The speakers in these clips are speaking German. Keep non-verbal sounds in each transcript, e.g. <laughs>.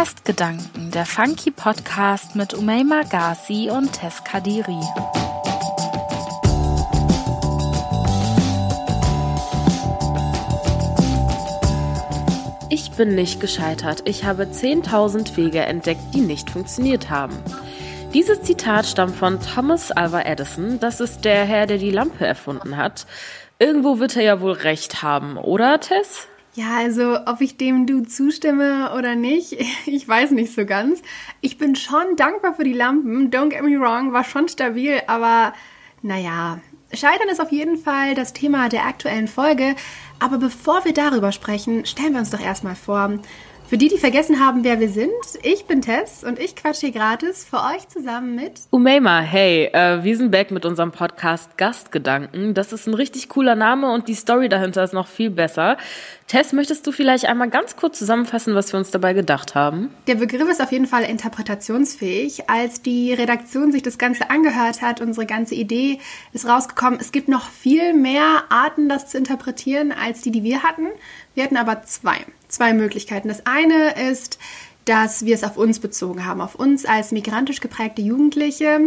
Gastgedanken, der Funky Podcast mit Umayma Ghazi und Tess Kadiri. Ich bin nicht gescheitert. Ich habe 10.000 Wege entdeckt, die nicht funktioniert haben. Dieses Zitat stammt von Thomas Alva Edison. Das ist der Herr, der die Lampe erfunden hat. Irgendwo wird er ja wohl recht haben, oder Tess? Ja, also ob ich dem du zustimme oder nicht, <laughs> ich weiß nicht so ganz. Ich bin schon dankbar für die Lampen. Don't get me wrong, war schon stabil, aber naja, Scheitern ist auf jeden Fall das Thema der aktuellen Folge. Aber bevor wir darüber sprechen, stellen wir uns doch erstmal vor, für die, die vergessen haben, wer wir sind, ich bin Tess und ich quatsche hier gratis für euch zusammen mit Umeima. Hey, äh, wir sind back mit unserem Podcast Gastgedanken. Das ist ein richtig cooler Name und die Story dahinter ist noch viel besser. Tess, möchtest du vielleicht einmal ganz kurz zusammenfassen, was wir uns dabei gedacht haben? Der Begriff ist auf jeden Fall interpretationsfähig. Als die Redaktion sich das Ganze angehört hat, unsere ganze Idee ist rausgekommen, es gibt noch viel mehr Arten, das zu interpretieren, als die, die wir hatten. Wir hatten aber zwei zwei Möglichkeiten. Das eine ist, dass wir es auf uns bezogen haben, auf uns als migrantisch geprägte Jugendliche,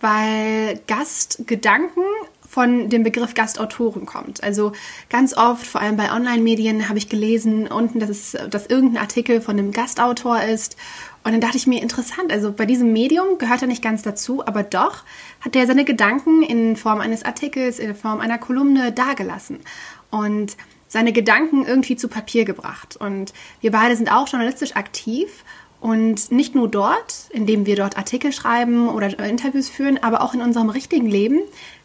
weil Gastgedanken von dem Begriff Gastautoren kommt. Also ganz oft, vor allem bei Online-Medien, habe ich gelesen unten, dass, es, dass irgendein Artikel von einem Gastautor ist. Und dann dachte ich mir, interessant, also bei diesem Medium gehört er nicht ganz dazu, aber doch hat er seine Gedanken in Form eines Artikels, in Form einer Kolumne dargelassen. Und seine Gedanken irgendwie zu Papier gebracht. Und wir beide sind auch journalistisch aktiv und nicht nur dort, indem wir dort Artikel schreiben oder Interviews führen, aber auch in unserem richtigen Leben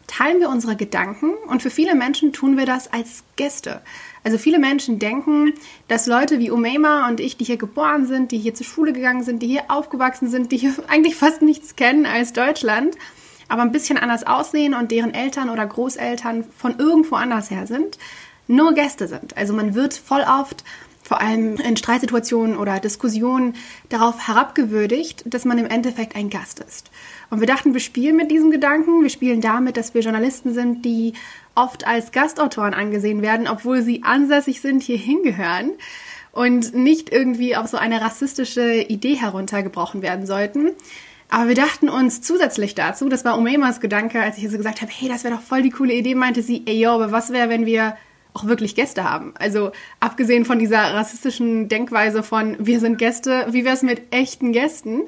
teilen wir unsere Gedanken und für viele Menschen tun wir das als Gäste. Also viele Menschen denken, dass Leute wie Umeima und ich, die hier geboren sind, die hier zur Schule gegangen sind, die hier aufgewachsen sind, die hier <laughs> eigentlich fast nichts kennen als Deutschland, aber ein bisschen anders aussehen und deren Eltern oder Großeltern von irgendwo anders her sind, nur Gäste sind. Also man wird voll oft, vor allem in Streitsituationen oder Diskussionen, darauf herabgewürdigt, dass man im Endeffekt ein Gast ist. Und wir dachten, wir spielen mit diesem Gedanken. Wir spielen damit, dass wir Journalisten sind, die oft als Gastautoren angesehen werden, obwohl sie ansässig sind, hier hingehören und nicht irgendwie auf so eine rassistische Idee heruntergebrochen werden sollten. Aber wir dachten uns zusätzlich dazu, das war Umemas Gedanke, als ich so gesagt habe, hey, das wäre doch voll die coole Idee, meinte sie, ey, yo, aber was wäre, wenn wir auch wirklich Gäste haben. Also abgesehen von dieser rassistischen Denkweise von wir sind Gäste, wie wäre es mit echten Gästen?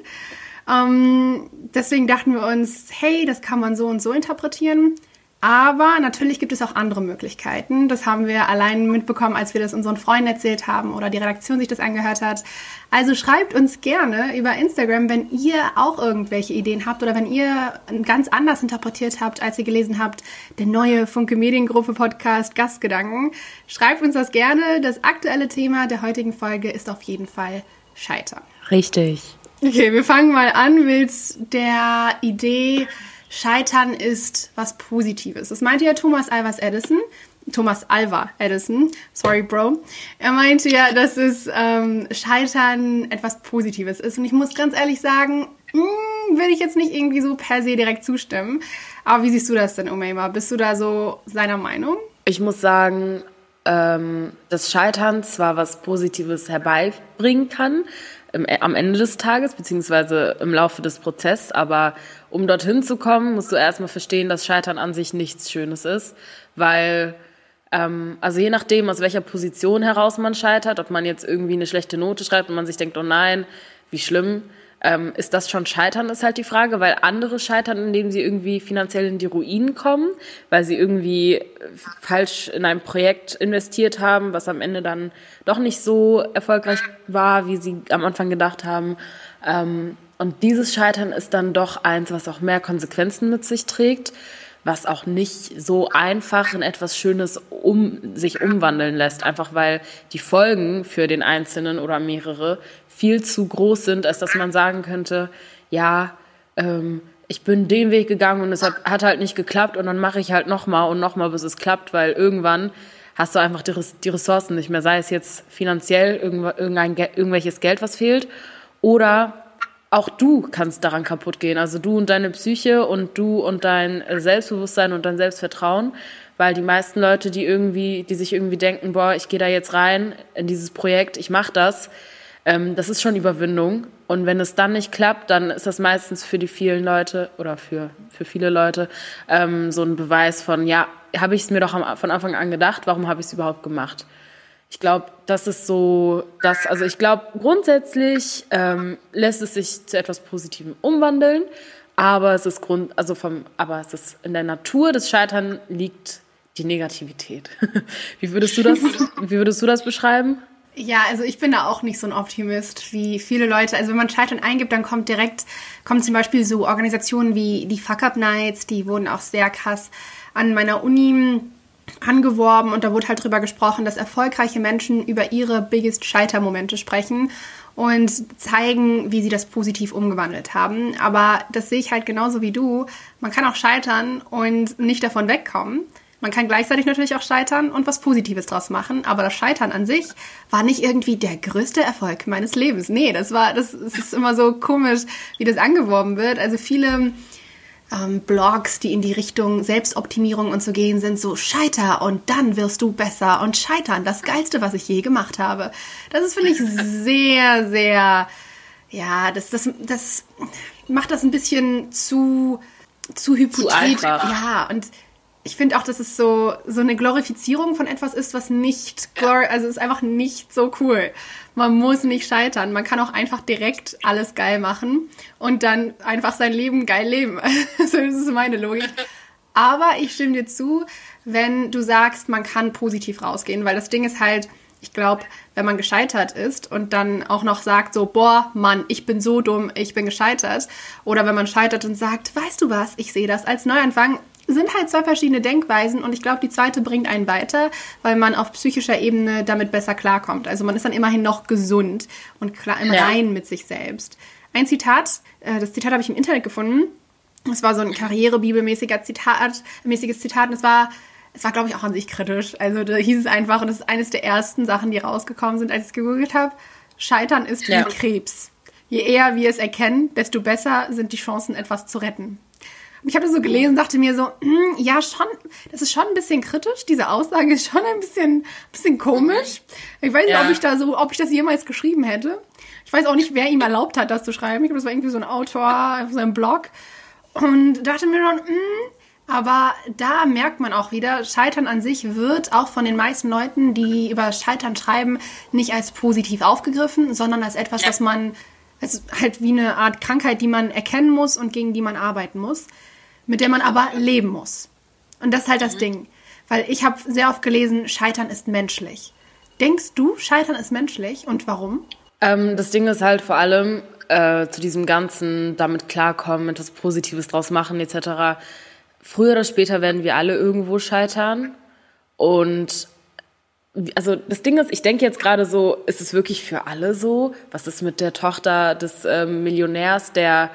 Ähm, deswegen dachten wir uns, hey, das kann man so und so interpretieren. Aber natürlich gibt es auch andere Möglichkeiten. Das haben wir allein mitbekommen, als wir das unseren Freunden erzählt haben oder die Redaktion sich das angehört hat. Also schreibt uns gerne über Instagram, wenn ihr auch irgendwelche Ideen habt oder wenn ihr ganz anders interpretiert habt, als ihr gelesen habt, der neue Funke Mediengruppe Podcast Gastgedanken. Schreibt uns das gerne. Das aktuelle Thema der heutigen Folge ist auf jeden Fall Scheitern. Richtig. Okay, wir fangen mal an mit der Idee, Scheitern ist was Positives. Das meinte ja Thomas Alvas Edison. Thomas Alva Edison, sorry Bro. Er meinte ja, dass es ähm, Scheitern etwas Positives ist. Und ich muss ganz ehrlich sagen, mh, hm, will ich jetzt nicht irgendwie so per se direkt zustimmen. Aber wie siehst du das denn, Umayma? Bist du da so seiner Meinung? Ich muss sagen, ähm, dass Scheitern zwar was Positives herbeibringen kann, im, am Ende des Tages, beziehungsweise im Laufe des Prozesses, aber um dorthin zu kommen, musst du erstmal verstehen, dass Scheitern an sich nichts Schönes ist, weil ähm, also je nachdem, aus welcher Position heraus man scheitert, ob man jetzt irgendwie eine schlechte Note schreibt und man sich denkt, oh nein, wie schlimm, ähm, ist das schon Scheitern, ist halt die Frage, weil andere scheitern, indem sie irgendwie finanziell in die Ruinen kommen, weil sie irgendwie falsch in ein Projekt investiert haben, was am Ende dann doch nicht so erfolgreich war, wie sie am Anfang gedacht haben. Und dieses Scheitern ist dann doch eins, was auch mehr Konsequenzen mit sich trägt, was auch nicht so einfach in etwas Schönes um, sich umwandeln lässt, einfach weil die Folgen für den Einzelnen oder mehrere viel zu groß sind, als dass man sagen könnte, ja, ähm, ich bin den Weg gegangen und es hat, hat halt nicht geklappt und dann mache ich halt nochmal und nochmal, bis es klappt, weil irgendwann hast du einfach die, die Ressourcen nicht mehr, sei es jetzt finanziell irgendein, irgendwelches Geld, was fehlt, oder auch du kannst daran kaputt gehen. Also du und deine Psyche und du und dein Selbstbewusstsein und dein Selbstvertrauen. Weil die meisten Leute, die irgendwie, die sich irgendwie denken, boah, ich gehe da jetzt rein in dieses Projekt, ich mache das, ähm, das ist schon Überwindung. Und wenn es dann nicht klappt, dann ist das meistens für die vielen Leute oder für, für viele Leute ähm, so ein Beweis von, ja, habe ich es mir doch von Anfang an gedacht, warum habe ich es überhaupt gemacht? Ich glaube, das ist so, dass, also ich glaube, grundsätzlich ähm, lässt es sich zu etwas Positivem umwandeln, aber es ist Grund, also vom, aber es ist in der Natur des Scheitern liegt die Negativität. <laughs> Wie würdest du das, <laughs> wie würdest du das beschreiben? Ja, also ich bin da auch nicht so ein Optimist wie viele Leute. Also wenn man Scheitern eingibt, dann kommt direkt, kommen zum Beispiel so Organisationen wie die Fuck Up Nights, die wurden auch sehr krass an meiner Uni angeworben und da wurde halt drüber gesprochen, dass erfolgreiche Menschen über ihre biggest Scheitermomente sprechen und zeigen, wie sie das positiv umgewandelt haben. Aber das sehe ich halt genauso wie du. Man kann auch scheitern und nicht davon wegkommen. Man kann gleichzeitig natürlich auch scheitern und was Positives draus machen, aber das Scheitern an sich war nicht irgendwie der größte Erfolg meines Lebens. Nee, das war, das, das ist immer so komisch, wie das angeworben wird. Also viele ähm, Blogs, die in die Richtung Selbstoptimierung und so gehen, sind so Scheiter und dann wirst du besser und Scheitern, das Geilste, was ich je gemacht habe. Das ist, finde ich, <laughs> sehr, sehr, ja, das, das, das macht das ein bisschen zu, zu hypothetisch. Ja, und ich finde auch, dass es so, so eine Glorifizierung von etwas ist, was nicht, glor also ist einfach nicht so cool. Man muss nicht scheitern. Man kann auch einfach direkt alles geil machen und dann einfach sein Leben geil leben. <laughs> das ist meine Logik. <laughs> Aber ich stimme dir zu, wenn du sagst, man kann positiv rausgehen, weil das Ding ist halt, ich glaube, wenn man gescheitert ist und dann auch noch sagt so, boah, Mann, ich bin so dumm, ich bin gescheitert. Oder wenn man scheitert und sagt, weißt du was, ich sehe das als Neuanfang, sind halt zwei verschiedene Denkweisen und ich glaube, die zweite bringt einen weiter, weil man auf psychischer Ebene damit besser klarkommt. Also man ist dann immerhin noch gesund und klar im ja. Reinen mit sich selbst. Ein Zitat, äh, das Zitat habe ich im Internet gefunden. Es war so ein karrierebibelmäßiger Zitat, mäßiges Zitat und es war es war, glaube ich, auch an sich kritisch. Also da hieß es einfach, und das ist eines der ersten Sachen, die rausgekommen sind, als ich es gegoogelt habe, Scheitern ist wie ja. Krebs. Je eher wir es erkennen, desto besser sind die Chancen, etwas zu retten. Ich habe das so gelesen und dachte mir so, hm, ja, schon, das ist schon ein bisschen kritisch. Diese Aussage ist schon ein bisschen, bisschen komisch. Ich weiß nicht, ja. ob ich da so, ob ich das jemals geschrieben hätte. Ich weiß auch nicht, wer ihm erlaubt hat, das zu schreiben. Ich glaube, das war irgendwie so ein Autor auf seinem Blog. Und dachte mir dann, hm, aber da merkt man auch wieder, Scheitern an sich wird auch von den meisten Leuten, die über Scheitern schreiben, nicht als positiv aufgegriffen, sondern als etwas, ja. was man, als halt wie eine Art Krankheit, die man erkennen muss und gegen die man arbeiten muss mit der man aber leben muss. Und das ist halt das mhm. Ding. Weil ich habe sehr oft gelesen, Scheitern ist menschlich. Denkst du, Scheitern ist menschlich und warum? Ähm, das Ding ist halt vor allem äh, zu diesem ganzen damit klarkommen, etwas Positives draus machen etc. Früher oder später werden wir alle irgendwo scheitern. Und also das Ding ist, ich denke jetzt gerade so, ist es wirklich für alle so? Was ist mit der Tochter des äh, Millionärs, der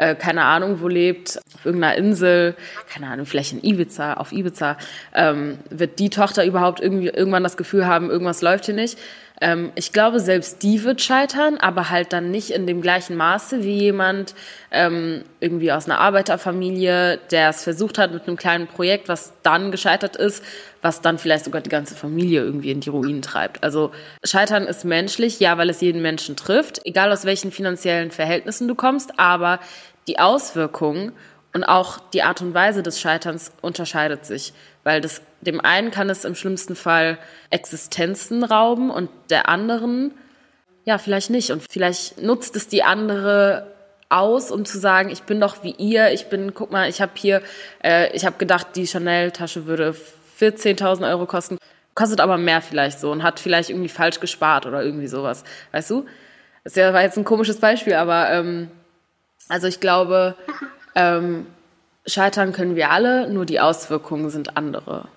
äh, keine Ahnung wo lebt, auf irgendeiner Insel, keine Ahnung, vielleicht in Ibiza, auf Ibiza, ähm, wird die Tochter überhaupt irgendwie irgendwann das Gefühl haben, irgendwas läuft hier nicht. Ähm, ich glaube, selbst die wird scheitern, aber halt dann nicht in dem gleichen Maße wie jemand ähm, irgendwie aus einer Arbeiterfamilie, der es versucht hat mit einem kleinen Projekt, was dann gescheitert ist, was dann vielleicht sogar die ganze Familie irgendwie in die Ruinen treibt. Also Scheitern ist menschlich, ja, weil es jeden Menschen trifft, egal aus welchen finanziellen Verhältnissen du kommst, aber die Auswirkungen und auch die Art und Weise des Scheiterns unterscheidet sich, weil das, dem einen kann es im schlimmsten Fall Existenzen rauben und der anderen ja vielleicht nicht und vielleicht nutzt es die andere aus, um zu sagen, ich bin doch wie ihr, ich bin, guck mal, ich habe hier, äh, ich habe gedacht, die Chanel-Tasche würde 14.000 Euro kosten, kostet aber mehr vielleicht so und hat vielleicht irgendwie falsch gespart oder irgendwie sowas, weißt du? Das war jetzt ein komisches Beispiel, aber ähm, also ich glaube, ähm, scheitern können wir alle, nur die Auswirkungen sind andere.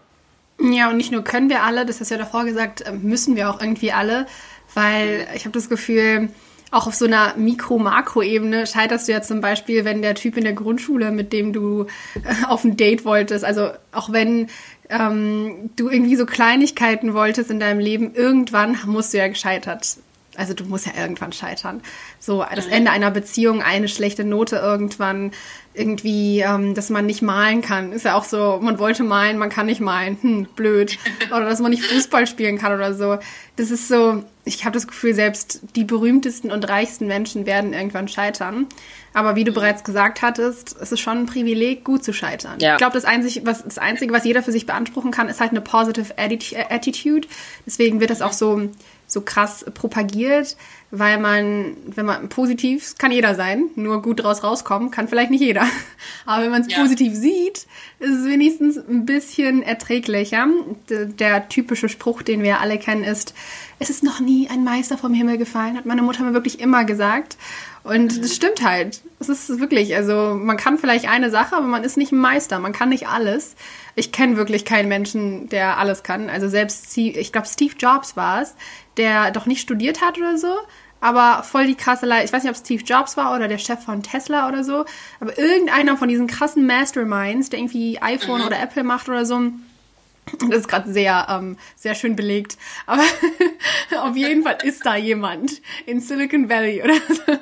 Ja, und nicht nur können wir alle, das hast du ja davor gesagt, äh, müssen wir auch irgendwie alle, weil ich habe das Gefühl, auch auf so einer Mikro-Makro-Ebene scheiterst du ja zum Beispiel, wenn der Typ in der Grundschule, mit dem du äh, auf ein Date wolltest, also auch wenn ähm, du irgendwie so Kleinigkeiten wolltest in deinem Leben, irgendwann musst du ja gescheitert Also du musst ja irgendwann scheitern. So das Ende einer Beziehung, eine schlechte Note irgendwann, irgendwie, ähm, dass man nicht malen kann. Ist ja auch so, man wollte malen, man kann nicht malen. Hm, blöd. <laughs> Oder dass man nicht Fußball spielen kann oder so. Das ist so, ich habe das Gefühl, selbst die berühmtesten und reichsten Menschen werden irgendwann scheitern. Aber wie du bereits gesagt hattest, es ist schon ein Privileg, gut zu scheitern. Ja. Ich glaube, das, Einzige, was, das Einzige, was jeder für sich beanspruchen kann, ist halt eine positive Attitude. Deswegen wird das auch so so krass propagiert, weil man, wenn man positiv, kann jeder sein, nur gut draus rauskommen, kann vielleicht nicht jeder. <laughs> Aber wenn man es ja. positiv sieht, ist es wenigstens ein bisschen erträglicher. Der, typische Spruch, den wir alle kennen, ist, es ist noch nie ein Meister vom Himmel gefallen, hat meine Mutter mir wirklich immer gesagt. Und das stimmt halt. Es ist wirklich, also man kann vielleicht eine Sache, aber man ist nicht ein Meister, man kann nicht alles. Ich kenne wirklich keinen Menschen, der alles kann. Also selbst, ich glaube, Steve Jobs war es, der doch nicht studiert hat oder so, aber voll die krasse Leistung. Ich weiß nicht, ob Steve Jobs war oder der Chef von Tesla oder so, aber irgendeiner von diesen krassen Masterminds, der irgendwie iPhone mhm. <clears throat> oder Apple macht oder so, das ist gerade sehr, ähm, sehr schön belegt. Aber <laughs> auf jeden Fall ist da jemand in Silicon Valley oder so.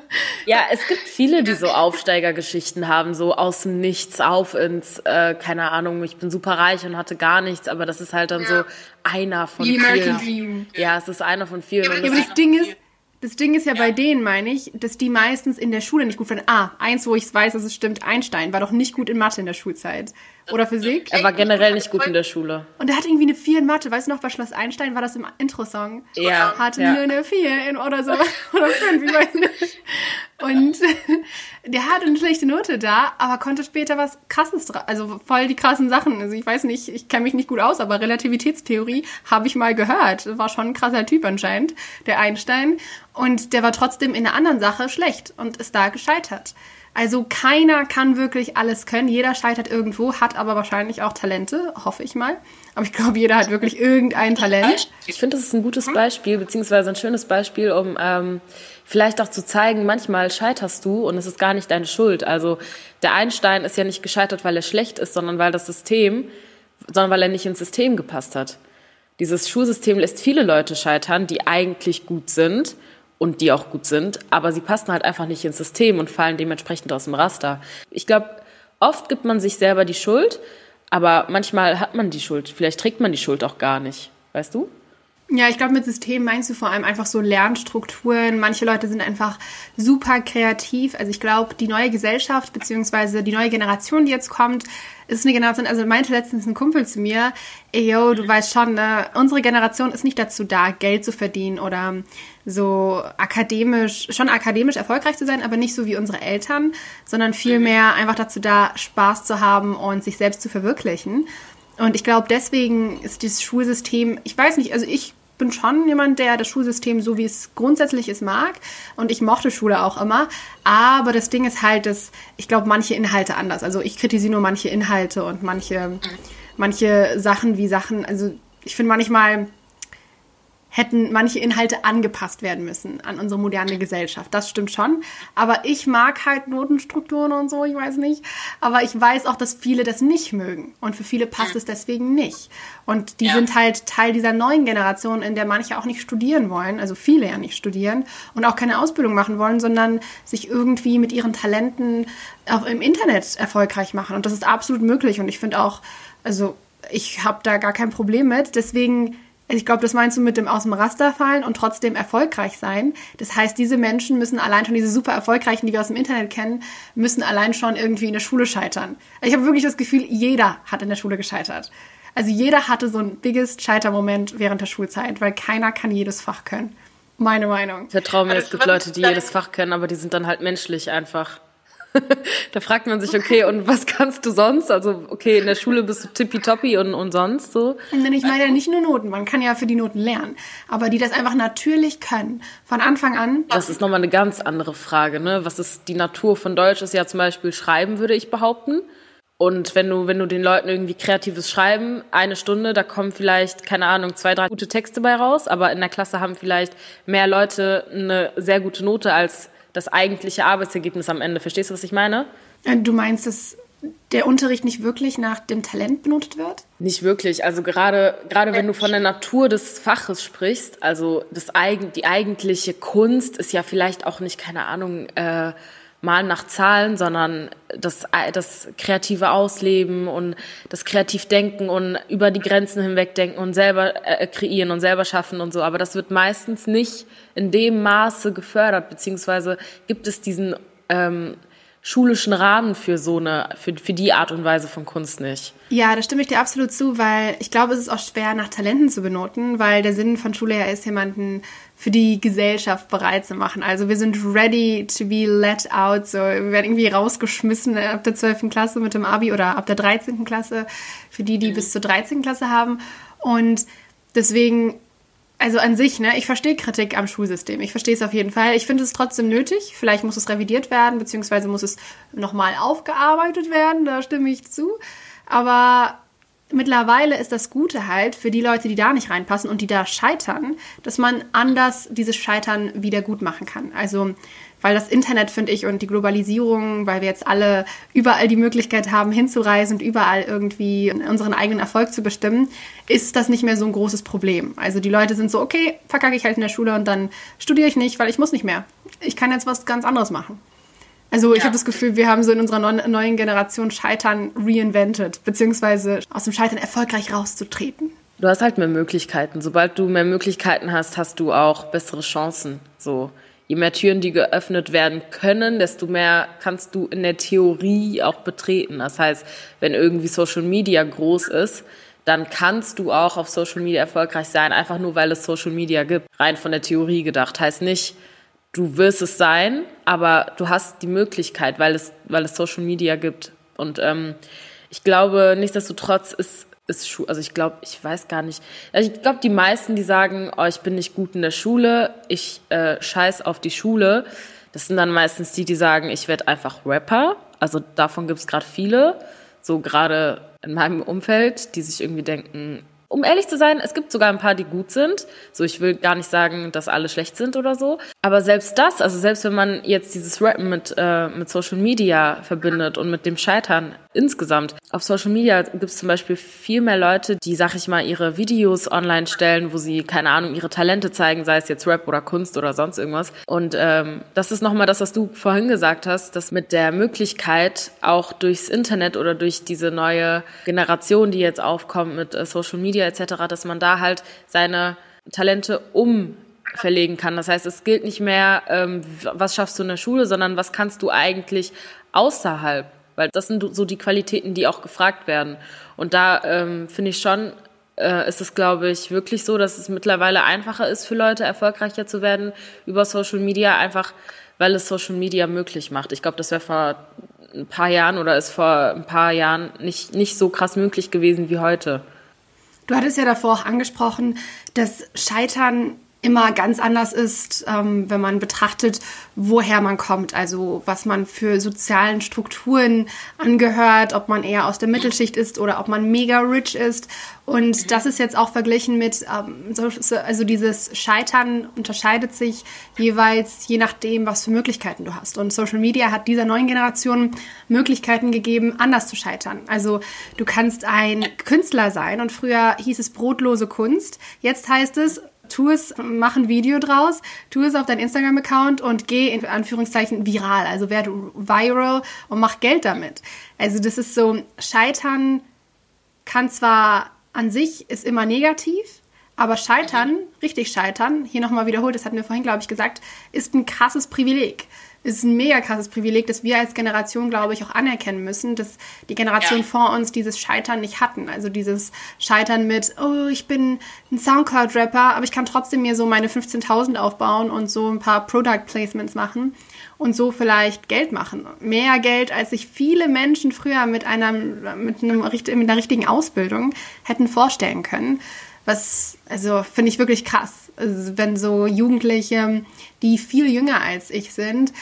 Ja, es gibt viele, die so Aufsteigergeschichten haben, so aus dem Nichts auf ins, äh, keine Ahnung, ich bin super reich und hatte gar nichts, aber das ist halt dann ja. so einer von Die vielen. Dream. Ja, es ist einer von vielen. Ja, aber das, das Ding ist, das Ding ist ja, ja, bei denen, meine ich, dass die meistens in der Schule nicht gut waren. Ah, eins, wo ich weiß, dass es stimmt, Einstein war doch nicht gut in Mathe in der Schulzeit. Oder Physik. Er war generell nicht gut in der Schule. Und er hatte irgendwie eine 4 in Mathe. Weißt du noch, bei Schloss Einstein war das im Intro-Song? Ja. Hatte ja. nur eine 4 in, oder so. <laughs> Oder 5, ich weiß nicht. Und <laughs> der hatte eine schlechte Note da, aber konnte später was krasses, also voll die krassen Sachen. Also ich weiß nicht, ich kenne mich nicht gut aus, aber Relativitätstheorie habe ich mal gehört. War schon ein krasser Typ anscheinend, der Einstein. Und der war trotzdem in einer anderen Sache schlecht und ist da gescheitert. Also keiner kann wirklich alles können. Jeder scheitert irgendwo, hat aber wahrscheinlich auch Talente, hoffe ich mal. Aber ich glaube, jeder hat wirklich irgendein Talent. Ich finde, das ist ein gutes Beispiel, beziehungsweise ein schönes Beispiel, um ähm, vielleicht auch zu zeigen, manchmal scheiterst du und es ist gar nicht deine Schuld. Also der Einstein ist ja nicht gescheitert, weil er schlecht ist, sondern weil das System, sondern weil er nicht ins System gepasst hat. Dieses Schulsystem lässt viele Leute scheitern, die eigentlich gut sind und die auch gut sind, aber sie passen halt einfach nicht ins System und fallen dementsprechend aus dem Raster. Ich glaube, oft gibt man sich selber die Schuld, aber manchmal hat man die Schuld. Vielleicht trägt man die Schuld auch gar nicht. Weißt du? Ja, ich glaube, mit System meinst du vor allem einfach so Lernstrukturen. Manche Leute sind einfach super kreativ. Also ich glaube, die neue Gesellschaft beziehungsweise die neue Generation, die jetzt kommt, ist eine Generation, also meinte letztens ein Kumpel zu mir, ey yo, du weißt schon, ne, unsere Generation ist nicht dazu da, Geld zu verdienen oder so akademisch, schon akademisch erfolgreich zu sein, aber nicht so wie unsere Eltern, sondern vielmehr einfach dazu da, Spaß zu haben und sich selbst zu verwirklichen. Und ich glaube, deswegen ist das Schulsystem, ich weiß nicht, also ich bin schon jemand, der das Schulsystem so wie es grundsätzlich ist mag und ich mochte Schule auch immer. Aber das Ding ist halt, dass ich glaube, manche Inhalte anders. Also ich kritisiere nur manche Inhalte und manche, manche Sachen wie Sachen. Also ich finde manchmal hätten manche Inhalte angepasst werden müssen an unsere moderne Gesellschaft. Das stimmt schon. Aber ich mag halt Notenstrukturen und so, ich weiß nicht. Aber ich weiß auch, dass viele das nicht mögen. Und für viele passt es deswegen nicht. Und die ja. sind halt Teil dieser neuen Generation, in der manche auch nicht studieren wollen, also viele ja nicht studieren und auch keine Ausbildung machen wollen, sondern sich irgendwie mit ihren Talenten auch im Internet erfolgreich machen. Und das ist absolut möglich. Und ich finde auch, also ich habe da gar kein Problem mit. Deswegen ich glaube, das meinst du mit dem aus dem Raster fallen und trotzdem erfolgreich sein. Das heißt, diese Menschen müssen allein schon, diese super erfolgreichen, die wir aus dem Internet kennen, müssen allein schon irgendwie in der Schule scheitern. Ich habe wirklich das Gefühl, jeder hat in der Schule gescheitert. Also jeder hatte so ein biggest Scheitermoment während der Schulzeit, weil keiner kann jedes Fach können. Meine Meinung. Vertrau mir, es gibt Leute, die jedes Fach können, aber die sind dann halt menschlich einfach. Da fragt man sich, okay, und was kannst du sonst? Also, okay, in der Schule bist du tippitoppi und, und sonst so. Und ich meine ja nicht nur Noten, man kann ja für die Noten lernen, aber die das einfach natürlich können, von Anfang an. Das ist nochmal eine ganz andere Frage, ne? Was ist die Natur von Deutsch? Ist ja zum Beispiel Schreiben, würde ich behaupten. Und wenn du, wenn du den Leuten irgendwie kreatives Schreiben, eine Stunde, da kommen vielleicht, keine Ahnung, zwei, drei gute Texte bei raus, aber in der Klasse haben vielleicht mehr Leute eine sehr gute Note als das eigentliche Arbeitsergebnis am Ende. Verstehst du, was ich meine? Äh, du meinst, dass der Unterricht nicht wirklich nach dem Talent benotet wird? Nicht wirklich. Also gerade, gerade wenn du von der Natur des Faches sprichst, also das die eigentliche Kunst ist ja vielleicht auch nicht, keine Ahnung, äh, Malen nach Zahlen, sondern das, das kreative Ausleben und das Kreativdenken und über die Grenzen hinwegdenken und selber äh, kreieren und selber schaffen und so. Aber das wird meistens nicht in dem Maße gefördert, beziehungsweise gibt es diesen ähm, schulischen Rahmen für so eine, für, für die Art und Weise von Kunst nicht. Ja, da stimme ich dir absolut zu, weil ich glaube, es ist auch schwer, nach Talenten zu benoten, weil der Sinn von Schule ja ist, jemanden für die Gesellschaft bereit zu machen. Also wir sind ready to be let out. So, wir werden irgendwie rausgeschmissen ab der 12. Klasse mit dem Abi oder ab der 13. Klasse für die, die mhm. bis zur 13. Klasse haben. Und deswegen also an sich, ne, ich verstehe Kritik am Schulsystem. Ich verstehe es auf jeden Fall. Ich finde es trotzdem nötig. Vielleicht muss es revidiert werden, beziehungsweise muss es nochmal aufgearbeitet werden. Da stimme ich zu. Aber mittlerweile ist das Gute halt für die Leute, die da nicht reinpassen und die da scheitern, dass man anders dieses Scheitern wieder gut machen kann. Also weil das Internet, finde ich, und die Globalisierung, weil wir jetzt alle überall die Möglichkeit haben, hinzureisen und überall irgendwie unseren eigenen Erfolg zu bestimmen, ist das nicht mehr so ein großes Problem. Also die Leute sind so, okay, verkacke ich halt in der Schule und dann studiere ich nicht, weil ich muss nicht mehr. Ich kann jetzt was ganz anderes machen. Also ich ja. habe das Gefühl, wir haben so in unserer neuen Generation Scheitern reinvented, beziehungsweise aus dem Scheitern erfolgreich rauszutreten. Du hast halt mehr Möglichkeiten. Sobald du mehr Möglichkeiten hast, hast du auch bessere Chancen. So je mehr Türen, die geöffnet werden können, desto mehr kannst du in der Theorie auch betreten. Das heißt, wenn irgendwie Social Media groß ist, dann kannst du auch auf Social Media erfolgreich sein, einfach nur weil es Social Media gibt. Rein von der Theorie gedacht. Heißt nicht, du wirst es sein, aber du hast die Möglichkeit, weil es, weil es Social Media gibt. Und ähm, ich glaube, nichtsdestotrotz ist ist Schu also ich glaube, ich weiß gar nicht. Also ich glaube, die meisten, die sagen, oh, ich bin nicht gut in der Schule, ich äh, scheiß auf die Schule, das sind dann meistens die, die sagen, ich werde einfach Rapper. Also davon gibt es gerade viele, so gerade in meinem Umfeld, die sich irgendwie denken, um ehrlich zu sein, es gibt sogar ein paar, die gut sind. So, ich will gar nicht sagen, dass alle schlecht sind oder so. Aber selbst das, also selbst wenn man jetzt dieses Rappen mit, äh, mit Social Media verbindet und mit dem Scheitern insgesamt. Auf Social Media gibt es zum Beispiel viel mehr Leute, die, sag ich mal, ihre Videos online stellen, wo sie, keine Ahnung, ihre Talente zeigen, sei es jetzt Rap oder Kunst oder sonst irgendwas. Und ähm, das ist nochmal das, was du vorhin gesagt hast, dass mit der Möglichkeit auch durchs Internet oder durch diese neue Generation, die jetzt aufkommt mit äh, Social Media etc., dass man da halt seine Talente um verlegen kann. Das heißt, es gilt nicht mehr, ähm, was schaffst du in der Schule, sondern was kannst du eigentlich außerhalb weil das sind so die Qualitäten, die auch gefragt werden. Und da ähm, finde ich schon, äh, ist es, glaube ich, wirklich so, dass es mittlerweile einfacher ist für Leute, erfolgreicher zu werden über Social Media, einfach weil es Social Media möglich macht. Ich glaube, das wäre vor ein paar Jahren oder ist vor ein paar Jahren nicht, nicht so krass möglich gewesen wie heute. Du hattest ja davor auch angesprochen, dass Scheitern immer ganz anders ist, ähm, wenn man betrachtet, woher man kommt, also was man für sozialen Strukturen angehört, ob man eher aus der Mittelschicht ist oder ob man mega rich ist. Und das ist jetzt auch verglichen mit, ähm, so, also dieses Scheitern unterscheidet sich jeweils je nachdem, was für Möglichkeiten du hast. Und Social Media hat dieser neuen Generation Möglichkeiten gegeben, anders zu scheitern. Also du kannst ein Künstler sein und früher hieß es brotlose Kunst. Jetzt heißt es tu es, mach ein Video draus, tu es auf deinen Instagram-Account und geh in Anführungszeichen viral, also werde viral und mach Geld damit. Also das ist so, Scheitern kann zwar an sich ist immer negativ, aber Scheitern, richtig Scheitern, hier nochmal wiederholt, das hatten wir vorhin, glaube ich, gesagt, ist ein krasses Privileg ist ein mega krasses Privileg, das wir als Generation, glaube ich, auch anerkennen müssen, dass die Generation ja. vor uns dieses Scheitern nicht hatten. Also dieses Scheitern mit, oh, ich bin ein Soundcloud-Rapper, aber ich kann trotzdem mir so meine 15.000 aufbauen und so ein paar Product-Placements machen und so vielleicht Geld machen. Mehr Geld, als sich viele Menschen früher mit einer, mit, einem, mit einer richtigen Ausbildung hätten vorstellen können. Was, also, finde ich wirklich krass. Also, wenn so Jugendliche, die viel jünger als ich sind,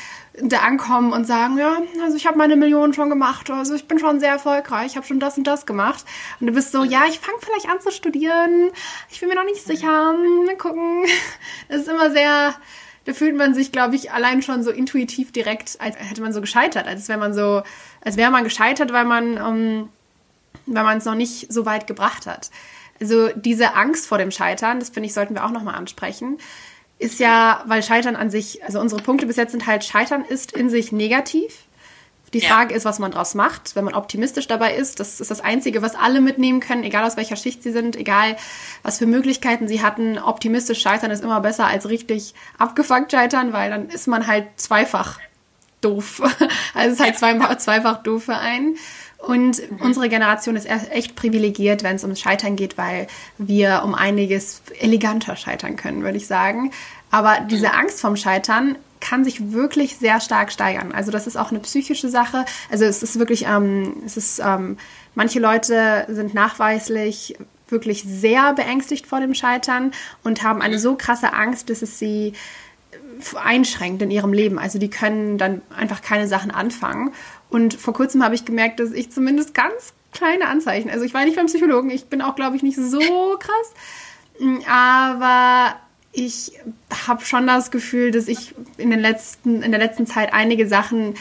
da ankommen und sagen, ja, also ich habe meine Millionen schon gemacht, also ich bin schon sehr erfolgreich, ich habe schon das und das gemacht. Und du bist so, ja, ich fange vielleicht an zu studieren, ich bin mir noch nicht sicher, mal gucken. Das ist immer sehr, da fühlt man sich, glaube ich, allein schon so intuitiv direkt, als hätte man so gescheitert, als wäre man so, als wäre man gescheitert, weil man, ähm, weil man es noch nicht so weit gebracht hat. Also diese Angst vor dem Scheitern, das finde ich, sollten wir auch nochmal ansprechen, ist ja, weil Scheitern an sich, also unsere Punkte bis jetzt sind halt, Scheitern ist in sich negativ. Die Frage ja. ist, was man daraus macht, wenn man optimistisch dabei ist. Das ist das Einzige, was alle mitnehmen können, egal aus welcher Schicht sie sind, egal was für Möglichkeiten sie hatten. Optimistisch scheitern ist immer besser als richtig abgefuckt scheitern, weil dann ist man halt zweifach doof. <laughs> Also es ist halt zweifach, zweifach doof für einen. Und mhm. unsere Generation ist echt privilegiert, wenn es ums Scheitern geht, weil wir um einiges eleganter scheitern können, würde ich sagen. Aber diese mhm. Angst vorm Scheitern kann sich wirklich sehr stark steigern. Also das ist auch eine psychische Sache. Also es ist wirklich, ähm, es ist, ähm, manche Leute sind nachweislich wirklich sehr beängstigt vor dem Scheitern und haben eine so krasse Angst, dass es sie einschränkt in ihrem Leben. Also die können dann einfach keine Sachen anfangen. Und vor kurzem habe ich gemerkt, dass ich zumindest ganz kleine Anzeichen, also ich war nicht beim Psychologen, ich bin auch, glaube ich, nicht so krass, aber ich habe schon das Gefühl, dass ich in, den letzten, in der letzten Zeit einige Sachen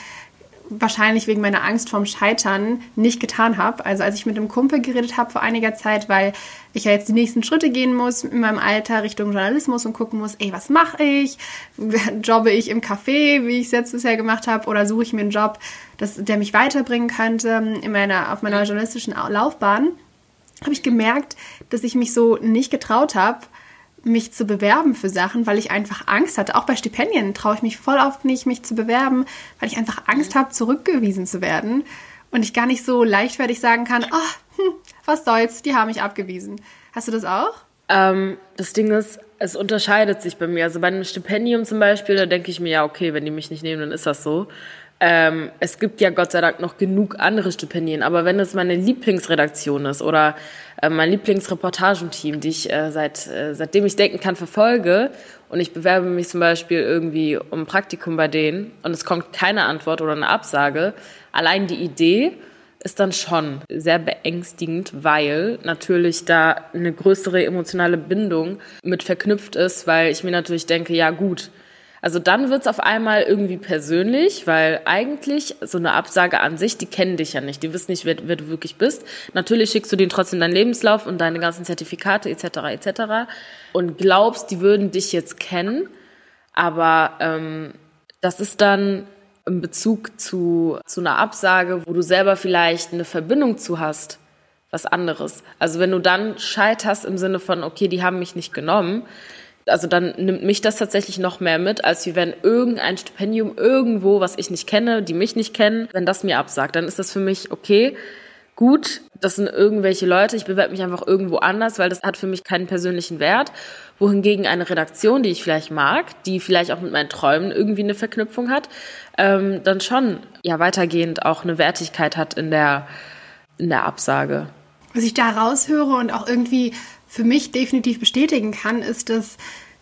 wahrscheinlich wegen meiner Angst vorm Scheitern nicht getan habe. Also als ich mit einem Kumpel geredet habe vor einiger Zeit, weil ich ja jetzt die nächsten Schritte gehen muss in meinem Alter Richtung Journalismus und gucken muss, ey, was mache ich? <laughs> Jobbe ich im Café, wie ich es jetzt bisher gemacht habe, oder suche ich mir einen Job, das, der mich weiterbringen könnte in meiner, auf meiner journalistischen Laufbahn? Habe ich gemerkt, dass ich mich so nicht getraut habe, mich zu bewerben für Sachen, weil ich einfach Angst hatte. Auch bei Stipendien traue ich mich voll oft nicht, mich zu bewerben, weil ich einfach Angst habe, zurückgewiesen zu werden. Und ich gar nicht so leichtfertig sagen kann, oh, hm, was soll's, die haben mich abgewiesen. Hast du das auch? Ähm, das Ding ist, es unterscheidet sich bei mir. Also bei einem Stipendium zum Beispiel, da denke ich mir, ja, okay, wenn die mich nicht nehmen, dann ist das so. Ähm, es gibt ja Gott sei Dank noch genug andere Stipendien, aber wenn es meine Lieblingsredaktion ist oder äh, mein Lieblingsreportagenteam, die ich äh, seit, äh, seitdem ich denken kann verfolge und ich bewerbe mich zum Beispiel irgendwie um ein Praktikum bei denen und es kommt keine Antwort oder eine Absage, allein die Idee ist dann schon sehr beängstigend, weil natürlich da eine größere emotionale Bindung mit verknüpft ist, weil ich mir natürlich denke, ja gut, also dann wird's auf einmal irgendwie persönlich, weil eigentlich so eine Absage an sich, die kennen dich ja nicht, die wissen nicht, wer, wer du wirklich bist. Natürlich schickst du denen trotzdem deinen Lebenslauf und deine ganzen Zertifikate etc. etc. und glaubst, die würden dich jetzt kennen, aber ähm, das ist dann im Bezug zu, zu einer Absage, wo du selber vielleicht eine Verbindung zu hast, was anderes. Also wenn du dann scheiterst im Sinne von, okay, die haben mich nicht genommen, also dann nimmt mich das tatsächlich noch mehr mit, als wie wenn irgendein Stipendium irgendwo, was ich nicht kenne, die mich nicht kennen, wenn das mir absagt, dann ist das für mich okay, gut, das sind irgendwelche Leute, ich bewerbe mich einfach irgendwo anders, weil das hat für mich keinen persönlichen Wert. Wohingegen eine Redaktion, die ich vielleicht mag, die vielleicht auch mit meinen Träumen irgendwie eine Verknüpfung hat, ähm, dann schon ja weitergehend auch eine Wertigkeit hat in der, in der Absage. Was ich da raushöre und auch irgendwie für mich definitiv bestätigen kann, ist, dass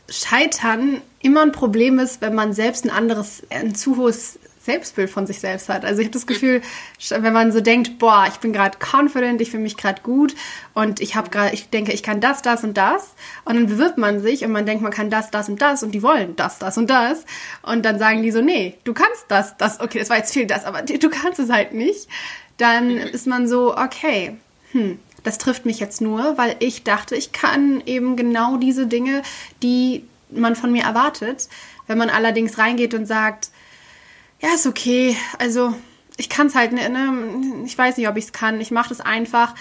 Scheitern immer ein Problem ist, wenn man selbst ein anderes, ein zu hohes Selbstbild von sich selbst hat. Also ich habe das Gefühl, wenn man so denkt, boah, ich bin gerade confident, ich fühle mich gerade gut und ich habe gerade, ich denke, ich kann das, das und das und dann bewirbt man sich und man denkt, man kann das, das und das und die wollen das, das und das und dann sagen die so, nee, du kannst das, das, okay, das war jetzt viel das, aber du kannst es halt nicht. Dann ist man so, okay, hm, das trifft mich jetzt nur, weil ich dachte, ich kann eben genau diese Dinge, die man von mir erwartet. Wenn man allerdings reingeht und sagt, ja, ist okay, also ich kann es halt, ne, ich weiß nicht, ob ich es kann, ich mache das einfach.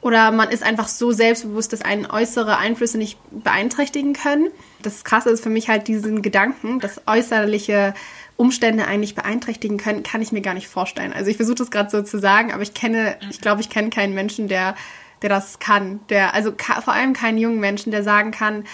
Oder man ist einfach so selbstbewusst, dass einen äußere Einflüsse nicht beeinträchtigen können. Das Krasse ist für mich halt diesen Gedanken, dass äußerliche Umstände eigentlich beeinträchtigen können, kann ich mir gar nicht vorstellen. Also ich versuche das gerade so zu sagen, aber ich kenne, ich glaube, ich kenne keinen Menschen, der der das kann. Der, also vor allem keinen jungen Menschen, der sagen kann,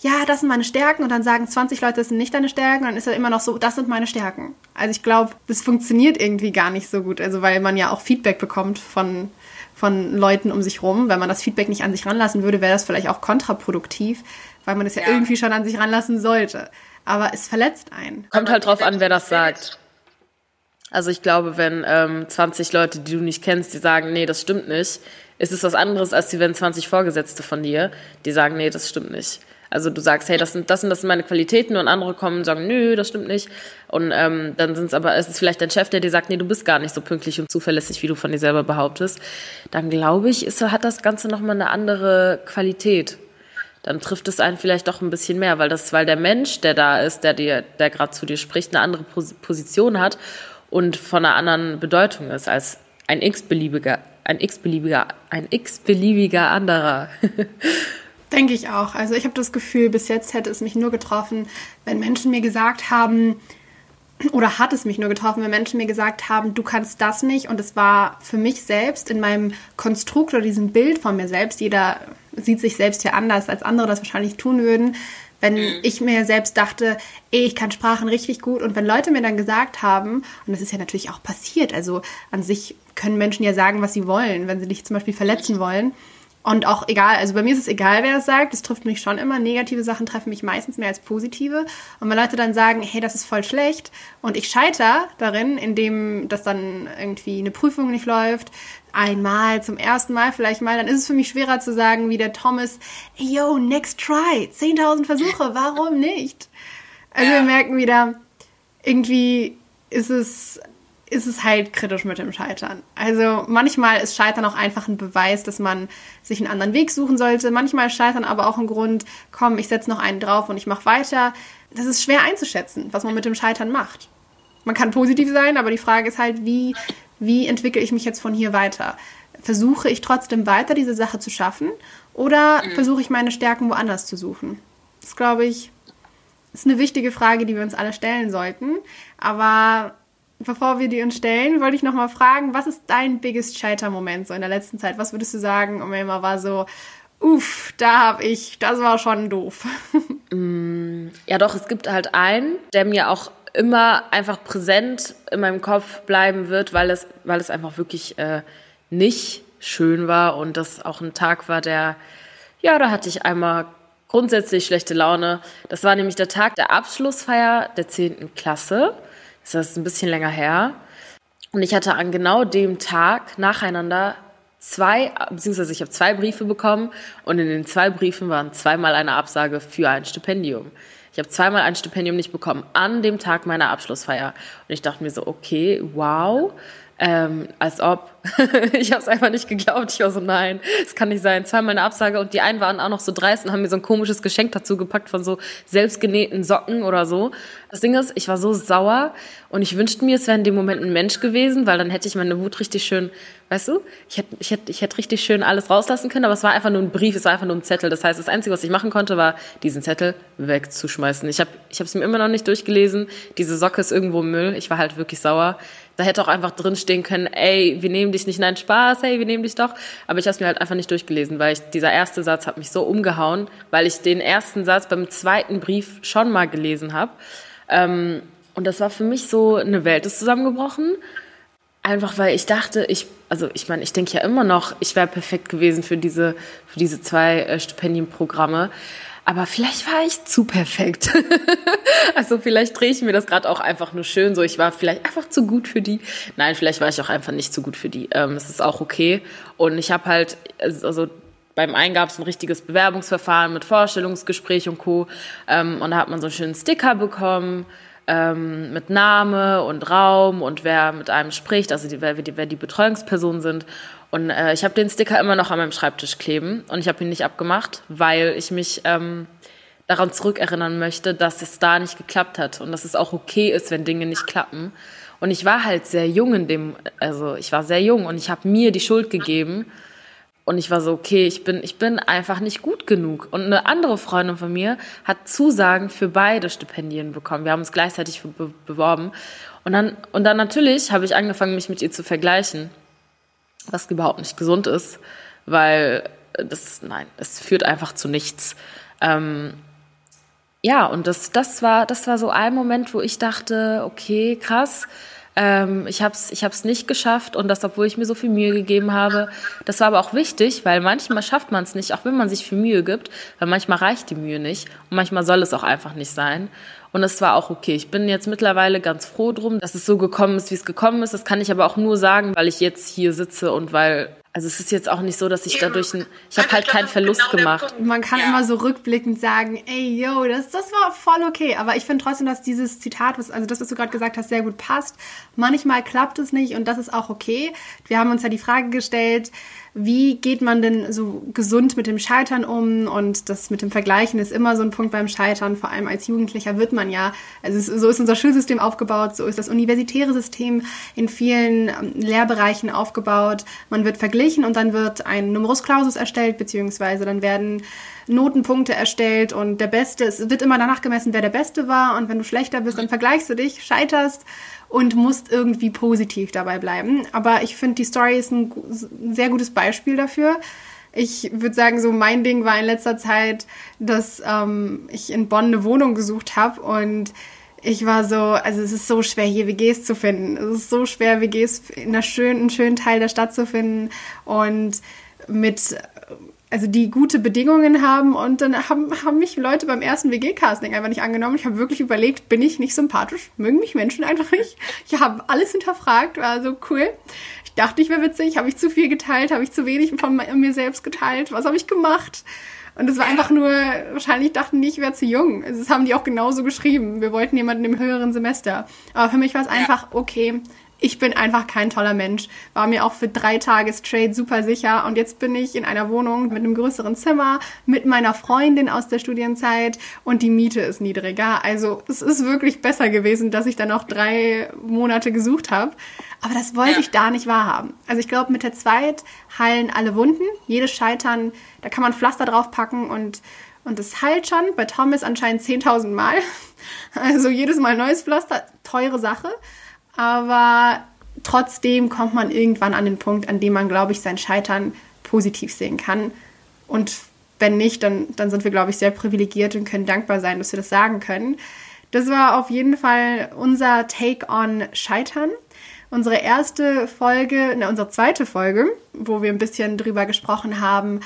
ja, das sind meine Stärken und dann sagen 20 Leute, das sind nicht deine Stärken und dann ist er immer noch so, das sind meine Stärken. Also ich glaube, das funktioniert irgendwie gar nicht so gut. Also weil man ja auch Feedback bekommt von, von Leuten um sich rum. Wenn man das Feedback nicht an sich ranlassen würde, wäre das vielleicht auch kontraproduktiv, weil man es ja, ja, irgendwie schon an sich ranlassen sollte. Aber es verletzt einen. Kommt halt drauf an, wer das sagt. Also ich glaube, wenn ähm, 20 Leute, die du nicht kennst, die sagen, nee, das stimmt nicht, ist es was anderes, als wenn 20 Vorgesetzte von dir, die sagen, nee, das stimmt nicht. Also du sagst, hey, das sind das sind das sind meine Qualitäten und andere kommen und sagen, nö, das stimmt nicht. Und ähm, dann sind es aber, es ist vielleicht dein Chef, der dir sagt, nee, du bist gar nicht so pünktlich und zuverlässig, wie du von dir selber behauptest. Dann glaube ich, ist, hat das Ganze nochmal eine andere Qualität dann trifft es einen vielleicht doch ein bisschen mehr, weil das, weil der Mensch, der da ist, der dir, der gerade zu dir spricht, eine andere Position hat und von einer anderen Bedeutung ist als ein x-beliebiger, ein x-beliebiger, ein x-beliebiger anderer. <laughs> Denke ich auch. Also ich habe das Gefühl, bis jetzt hätte es mich nur getroffen, wenn Menschen mir gesagt haben, oder hat es mich nur getroffen, wenn Menschen mir gesagt haben, du kannst das nicht. Und es war für mich selbst in meinem Konstrukt oder diesem Bild von mir selbst, jeder sieht sich selbst hier anders, als andere das wahrscheinlich tun würden, wenn mhm. ich mir selbst dachte, ey, ich kann Sprachen richtig gut und wenn Leute mir dann gesagt haben, und das ist ja natürlich auch passiert, also an sich können Menschen ja sagen, was sie wollen, wenn sie dich zum Beispiel verletzen wollen. Und auch egal, also bei mir ist es egal, wer es sagt, es trifft mich schon immer. Negative Sachen treffen mich meistens mehr als positive. Und wenn Leute dann sagen, hey, das ist voll schlecht und ich scheiter darin, indem das dann irgendwie eine Prüfung nicht läuft, einmal, zum ersten Mal vielleicht mal, dann ist es für mich schwerer zu sagen, wie der Thomas, hey, yo, next try, 10.000 Versuche, warum nicht? Also wir merken wieder, irgendwie ist es, ist es halt kritisch mit dem Scheitern. Also manchmal ist Scheitern auch einfach ein Beweis, dass man sich einen anderen Weg suchen sollte. Manchmal ist Scheitern aber auch ein Grund, komm, ich setze noch einen drauf und ich mache weiter. Das ist schwer einzuschätzen, was man mit dem Scheitern macht. Man kann positiv sein, aber die Frage ist halt, wie wie entwickle ich mich jetzt von hier weiter? Versuche ich trotzdem weiter, diese Sache zu schaffen? Oder mhm. versuche ich meine Stärken woanders zu suchen? Das glaube ich, ist eine wichtige Frage, die wir uns alle stellen sollten. Aber bevor wir die uns stellen, wollte ich noch mal fragen, was ist dein biggest Scheiter-Moment so in der letzten Zeit? Was würdest du sagen, Omelma war so, uff, da habe ich, das war schon doof. <laughs> Mm, ja, doch, es gibt halt einen, der mir auch immer einfach präsent in meinem Kopf bleiben wird, weil es, weil es einfach wirklich äh, nicht schön war und das auch ein Tag war, der, ja, da hatte ich einmal grundsätzlich schlechte Laune. Das war nämlich der Tag der Abschlussfeier der 10. Klasse. Das ist ein bisschen länger her. Und ich hatte an genau dem Tag nacheinander zwei, beziehungsweise ich habe zwei Briefe bekommen und in den zwei Briefen waren zweimal eine Absage für ein Stipendium. Ich habe zweimal ein Stipendium nicht bekommen an dem Tag meiner Abschlussfeier. Und ich dachte mir so, okay, wow. Ähm, als ob. <laughs> ich habe es einfach nicht geglaubt. Ich war so, nein, es kann nicht sein. Zweimal eine Absage und die einen waren auch noch so dreist und haben mir so ein komisches Geschenk dazu gepackt von so selbstgenähten Socken oder so. Das Ding ist, ich war so sauer und ich wünschte mir, es wäre in dem Moment ein Mensch gewesen, weil dann hätte ich meine Wut richtig schön, weißt du, ich hätte, ich hätte, ich hätte richtig schön alles rauslassen können, aber es war einfach nur ein Brief, es war einfach nur ein Zettel. Das heißt, das Einzige, was ich machen konnte, war, diesen Zettel wegzuschmeißen. Ich habe ich es mir immer noch nicht durchgelesen. Diese Socke ist irgendwo Müll. Ich war halt wirklich sauer. Da hätte auch einfach drinstehen können, ey, wir nehmen dich nicht, nein, Spaß, hey, wir nehmen dich doch. Aber ich habe es mir halt einfach nicht durchgelesen, weil ich, dieser erste Satz hat mich so umgehauen, weil ich den ersten Satz beim zweiten Brief schon mal gelesen habe. Ähm, und das war für mich so, eine Welt ist zusammengebrochen. Einfach weil ich dachte, ich, also ich meine, ich denke ja immer noch, ich wäre perfekt gewesen für diese, für diese zwei äh, Stipendienprogramme. Aber vielleicht war ich zu perfekt. <laughs> also vielleicht drehe ich mir das gerade auch einfach nur schön so. Ich war vielleicht einfach zu gut für die. Nein, vielleicht war ich auch einfach nicht zu gut für die. Ähm, es ist auch okay. Und ich habe halt, also beim einen gab es ein richtiges Bewerbungsverfahren mit Vorstellungsgespräch und Co. Ähm, und da hat man so einen schönen Sticker bekommen ähm, mit Name und Raum und wer mit einem spricht, also die, wer, die, wer die Betreuungspersonen sind. Und äh, ich habe den Sticker immer noch an meinem Schreibtisch kleben und ich habe ihn nicht abgemacht, weil ich mich ähm, daran zurückerinnern möchte, dass es da nicht geklappt hat und dass es auch okay ist, wenn Dinge nicht klappen. Und ich war halt sehr jung in dem, also ich war sehr jung und ich habe mir die Schuld gegeben. Und ich war so, okay, ich bin, ich bin einfach nicht gut genug. Und eine andere Freundin von mir hat Zusagen für beide Stipendien bekommen. Wir haben uns gleichzeitig be beworben. Und dann, und dann natürlich habe ich angefangen, mich mit ihr zu vergleichen was überhaupt nicht gesund ist, weil das, nein, es führt einfach zu nichts. Ähm, ja, und das, das, war, das war so ein Moment, wo ich dachte, okay, krass, ähm, ich habe es ich hab's nicht geschafft und das, obwohl ich mir so viel Mühe gegeben habe. Das war aber auch wichtig, weil manchmal schafft man es nicht, auch wenn man sich viel Mühe gibt, weil manchmal reicht die Mühe nicht und manchmal soll es auch einfach nicht sein. Und es war auch okay. Ich bin jetzt mittlerweile ganz froh drum, dass es so gekommen ist, wie es gekommen ist. Das kann ich aber auch nur sagen, weil ich jetzt hier sitze und weil Also es ist jetzt auch nicht so, dass ich dadurch, ein, ich habe halt keinen Verlust genau gemacht. Man kann ja. immer so rückblickend sagen, ey, yo, das, das war voll okay. Aber ich finde trotzdem, dass dieses Zitat, was, also das, was du gerade gesagt hast, sehr gut passt. Manchmal klappt es nicht und das ist auch okay. Wir haben uns ja die Frage gestellt, wie geht man denn so gesund mit dem Scheitern um? Und das mit dem Vergleichen ist immer so ein Punkt beim Scheitern. Vor allem als Jugendlicher wird man ja, also es, so ist unser Schulsystem aufgebaut, so ist das universitäre System in vielen ähm, Lehrbereichen aufgebaut. Man wird verglichen und dann wird ein Numerus Clausus erstellt, beziehungsweise dann werden Notenpunkte erstellt und der Beste, es wird immer danach gemessen, wer der Beste war und wenn du schlechter bist, dann vergleichst du dich, scheiterst und musst irgendwie positiv dabei bleiben. Aber ich finde, die Story ist ein sehr gutes Beispiel dafür. Ich würde sagen, so mein Ding war in letzter Zeit, dass ähm, ich in Bonn eine Wohnung gesucht habe und ich war so, also es ist so schwer, hier WGs zu finden. Es ist so schwer, WGs in einer schönen, schönen Teil der Stadt zu finden und mit also die gute Bedingungen haben und dann haben, haben mich Leute beim ersten WG-Casting einfach nicht angenommen. Ich habe wirklich überlegt, bin ich nicht sympathisch? Mögen mich Menschen einfach nicht? Ich habe alles hinterfragt, war so cool. Ich dachte, ich wäre witzig, habe ich zu viel geteilt, habe ich zu wenig von mir selbst geteilt, was habe ich gemacht? Und es war einfach nur, wahrscheinlich dachten die, ich wäre zu jung. Also das haben die auch genauso geschrieben. Wir wollten jemanden im höheren Semester. Aber für mich war es einfach, okay, ich bin einfach kein toller Mensch. War mir auch für drei Tage straight super sicher. Und jetzt bin ich in einer Wohnung mit einem größeren Zimmer, mit meiner Freundin aus der Studienzeit und die Miete ist niedriger. Also es ist wirklich besser gewesen, dass ich dann noch drei Monate gesucht habe. Aber das wollte ja. ich da nicht wahrhaben. Also ich glaube, mit der Zweit heilen alle Wunden. Jedes Scheitern, da kann man Pflaster draufpacken und und es heilt schon. Bei Thomas anscheinend 10.000 Mal. <laughs> Also jedes Mal neues Pflaster, teure Sache. Aber trotzdem kommt man irgendwann an den Punkt, an dem man, glaube ich, sein Scheitern positiv sehen kann. Und wenn nicht, dann, dann sind wir, glaube ich, sehr privilegiert und können dankbar sein, dass wir das sagen können. Das war auf jeden Fall unser Take on Scheitern. Unsere erste Folge, ne, unsere zweite Folge, wo wir ein bisschen drüber gesprochen haben,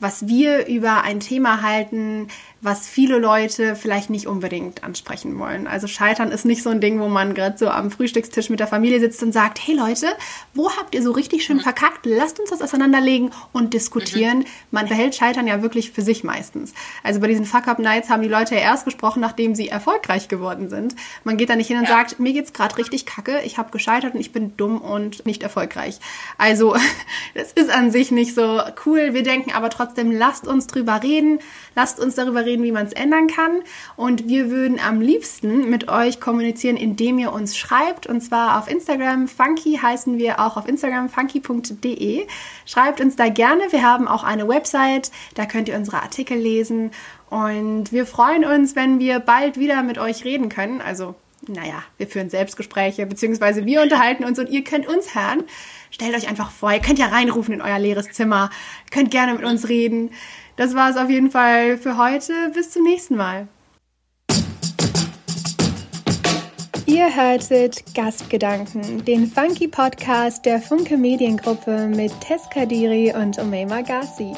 was wir über ein Thema halten, was viele Leute vielleicht nicht unbedingt ansprechen wollen. Also Scheitern ist nicht so ein Ding, wo man gerade so am Frühstückstisch mit der Familie sitzt und sagt, hey Leute, wo habt ihr so richtig schön mhm. verkackt? Lasst uns das auseinanderlegen und diskutieren. Mhm. Man behält Scheitern ja wirklich für sich meistens. Also bei diesen Fuck-Up-Nights haben die Leute ja erst gesprochen, nachdem sie erfolgreich geworden sind. Man geht da nicht hin und ja. sagt, mir geht's gerade richtig kacke, ich habe gescheitert und ich bin dumm und nicht erfolgreich. Also <laughs> das ist an sich nicht so cool. Wir denken aber trotzdem, lasst uns drüber reden, lasst uns darüber reden, reden, wie man es ändern kann. Und wir würden am liebsten mit euch kommunizieren, indem ihr uns schreibt. Und zwar auf Instagram. Funky heißen wir auch auf Instagram, funky.de. Schreibt uns da gerne. Wir haben auch eine Website. Da könnt ihr unsere Artikel lesen. Und wir freuen uns, wenn wir bald wieder mit euch reden können. Also naja, wir führen Selbstgespräche, beziehungsweise wir unterhalten uns und ihr könnt uns hören. Stellt euch einfach vor, ihr könnt ja reinrufen in euer leeres Zimmer, könnt gerne mit uns reden. Das war es auf jeden Fall für heute. Bis zum nächsten Mal. Ihr hörtet Gastgedanken, den Funky Podcast der Funke Mediengruppe mit Tess Kadiri und Umayma Gassi.